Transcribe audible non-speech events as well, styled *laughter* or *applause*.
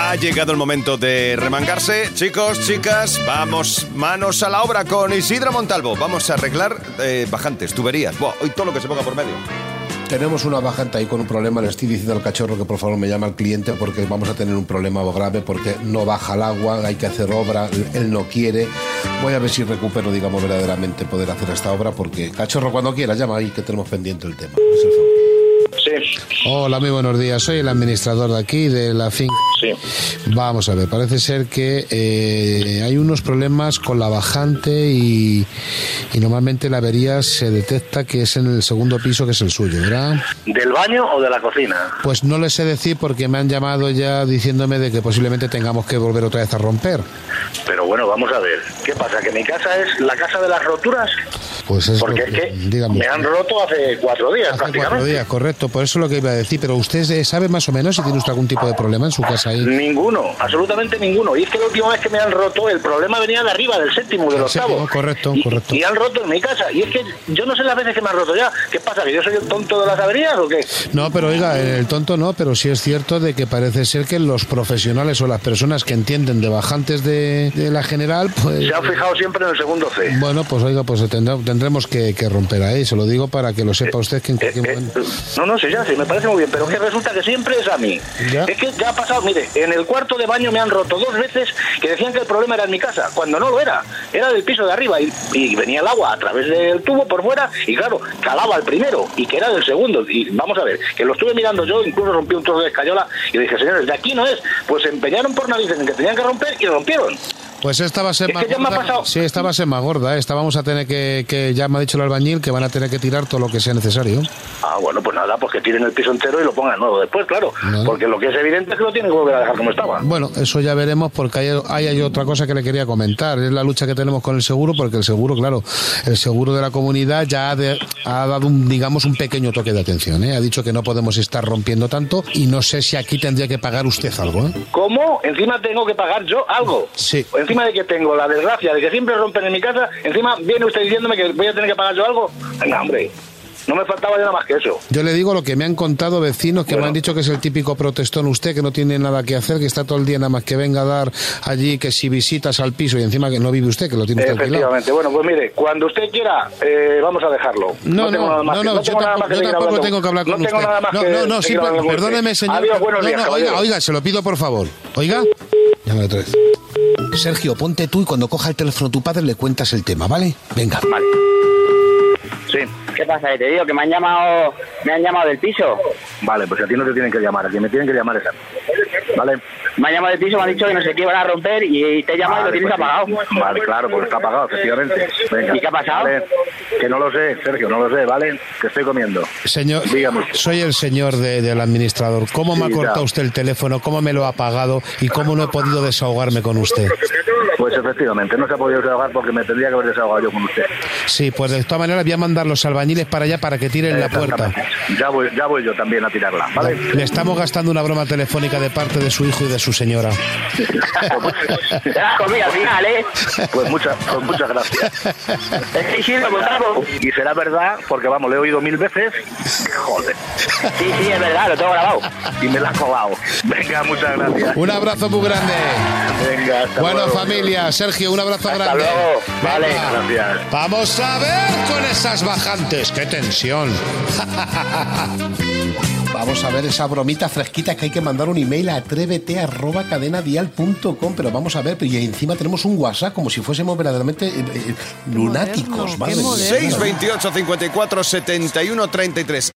Ha llegado el momento de remangarse. Chicos, chicas, vamos manos a la obra con Isidro Montalvo. Vamos a arreglar eh, bajantes, tuberías. Buah, hoy todo lo que se ponga por medio. Tenemos una bajante ahí con un problema. Le estoy diciendo al cachorro que por favor me llame al cliente porque vamos a tener un problema grave porque no baja el agua, hay que hacer obra, él no quiere. Voy a ver si recupero, digamos, verdaderamente poder hacer esta obra porque cachorro cuando quiera llama ahí que tenemos pendiente el tema. Es el favor. Sí, Hola, muy buenos días. Soy el administrador de aquí, de la finca. sí. Vamos a ver, parece ser que eh, hay unos problemas con la bajante y, y normalmente la avería se detecta que es en el segundo piso, que es el suyo, ¿verdad? ¿Del baño o de la cocina? Pues no les sé decir porque me han llamado ya diciéndome de que posiblemente tengamos que volver otra vez a romper. Pero bueno, vamos a ver. ¿Qué pasa? ¿Que mi casa es la casa de las roturas? Pues es Porque lo es que dígame me han roto hace cuatro días Hace prácticamente. cuatro días, correcto. Por eso es lo que iba a decir. Pero usted eh, sabe más o menos si tiene usted algún tipo de problema en su casa ahí. Ninguno, absolutamente ninguno. Y es que la última vez que me han roto, el problema venía de arriba, del séptimo, del octavo. séptimo, correcto, y, correcto. Y han roto en mi casa. Y es que yo no sé las veces que me han roto ya. ¿Qué pasa? ¿Que yo soy el tonto de las averías o qué? No, pero oiga, el tonto no, pero sí es cierto de que parece ser que los profesionales o las personas que entienden de bajantes de, de la general, pues... Se han fijado siempre en el segundo C. Bueno, pues oiga, pues tendrá- tendremos que, que romper ahí, se lo digo para que lo sepa usted que en Eh, cualquier eh, momento... no, no sé, ya, sí, me parece muy bien, pero que resulta que siempre es a mí. Ya. Es que ya ha pasado, mire, en el cuarto de baño me han roto dos veces que decían que el problema era en mi casa, cuando no lo era, era del piso de arriba y, y venía el agua a través del tubo por fuera y claro, calaba el primero y que era del segundo. Y vamos a ver, que lo estuve mirando yo, incluso rompí un trozo de escayola y dije, señores, de aquí no es. Pues se empeñaron por narices en que tenían que romper y rompieron. Pues esta va a ser Es más que ya me ha gorda. pasado. Sí, esta va a ser más gorda. ¿eh? Esta vamos a tener que, que, ya me ha dicho el albañil, que van a tener que tirar todo lo que sea necesario. Ah, bueno, pues nada, pues que tiren el piso entero y lo pongan nuevo después, claro. Porque lo que es evidente es que lo tienen que volver a dejar como estaba. Bueno, eso ya veremos porque hay, hay, hay otra cosa que le quería comentar. Es la lucha que tenemos con el seguro, porque el seguro, claro, el seguro de la comunidad ya ha, de- ha dado, un, digamos, un pequeño toque de atención. ¿eh? Ha dicho que no podemos estar rompiendo tanto y no sé si aquí tendría que pagar usted algo. ¿eh? ¿Cómo? Encima tengo que pagar yo algo. Sí. Encima de que tengo la desgracia de que siempre rompen en mi casa, encima viene usted diciéndome que voy a tener que pagar yo algo. Venga, hombre. No me faltaba ya nada más que eso. Yo le digo lo que me han contado vecinos que me han dicho que es el típico protestón usted, que no tiene nada que hacer, que está todo el día nada más que venga a dar allí, que si visitas al piso y encima que no vive usted, que lo tiene usted alquilado. Efectivamente. Bueno, pues mire, cuando usted quiera, eh, vamos a dejarlo. No, tengo no, nada más no, que- no, yo tengo tampoco, yo tampoco tengo que hablar con no usted. tengo nada más no, que no, no, sí, perdóneme, señor. Adiós, buenos no, días, no, oiga, oiga, se lo pido por favor. Oiga. Llámame otra vez. Sergio, ponte tú y cuando coja el teléfono tu padre le cuentas el tema, ¿vale? Venga. Vale. Sí. ¿Qué pasa? Que te digo que me han llamado, me han llamado del piso. Vale, pues a ti no te tienen que llamar, a quien me tienen que llamar es a mí. Vale. Me han llamado del piso, me han dicho que no sé qué iban a romper y te he llamado y lo Vale, tienes pues apagado. Vale, claro, pues está apagado, efectivamente. Venga. ¿Y qué ha pasado? Vale. Que no lo sé, Sergio, no lo sé, ¿vale? Que estoy comiendo. Señor, Dígame. soy el señor de- del administrador. ¿Cómo me ha cortado ya. usted el teléfono? ¿Cómo me lo ha apagado? ¿Y cómo no he podido desahogarme con usted? Pues efectivamente, no se ha podido desahogar porque me tendría que haber desahogado yo con usted. Sí, pues de todas maneras voy a mandar los albañiles para allá para que tiren la puerta. Ya voy, ya voy yo también a tirarla, ¿vale? Le estamos gastando una broma telefónica de parte de su hijo y de su señora. Te la has comido al final, ¿eh? Pues muchas, pues muchas gracias. Que Isidro Montalvo. Y será verdad, porque vamos, le he oído mil veces. Joder. Sí, sí, es verdad, lo tengo grabado. Y me la has colado. Venga, muchas gracias. Un abrazo muy grande. Venga, hasta Bueno, luego. familia, Sergio, un abrazo Hasta grande. luego. Vale. Venga. Gracias. Vamos a ver con esas bajantes. ¡Qué tensión! *laughs* Vamos a ver esa bromita fresquita que hay que mandar un email a atrévete arroba cadenadial.com, pero vamos a ver, y encima tenemos un WhatsApp como si fuésemos verdaderamente eh, eh, lunáticos. Moderno, moderno. 628 54 71 33.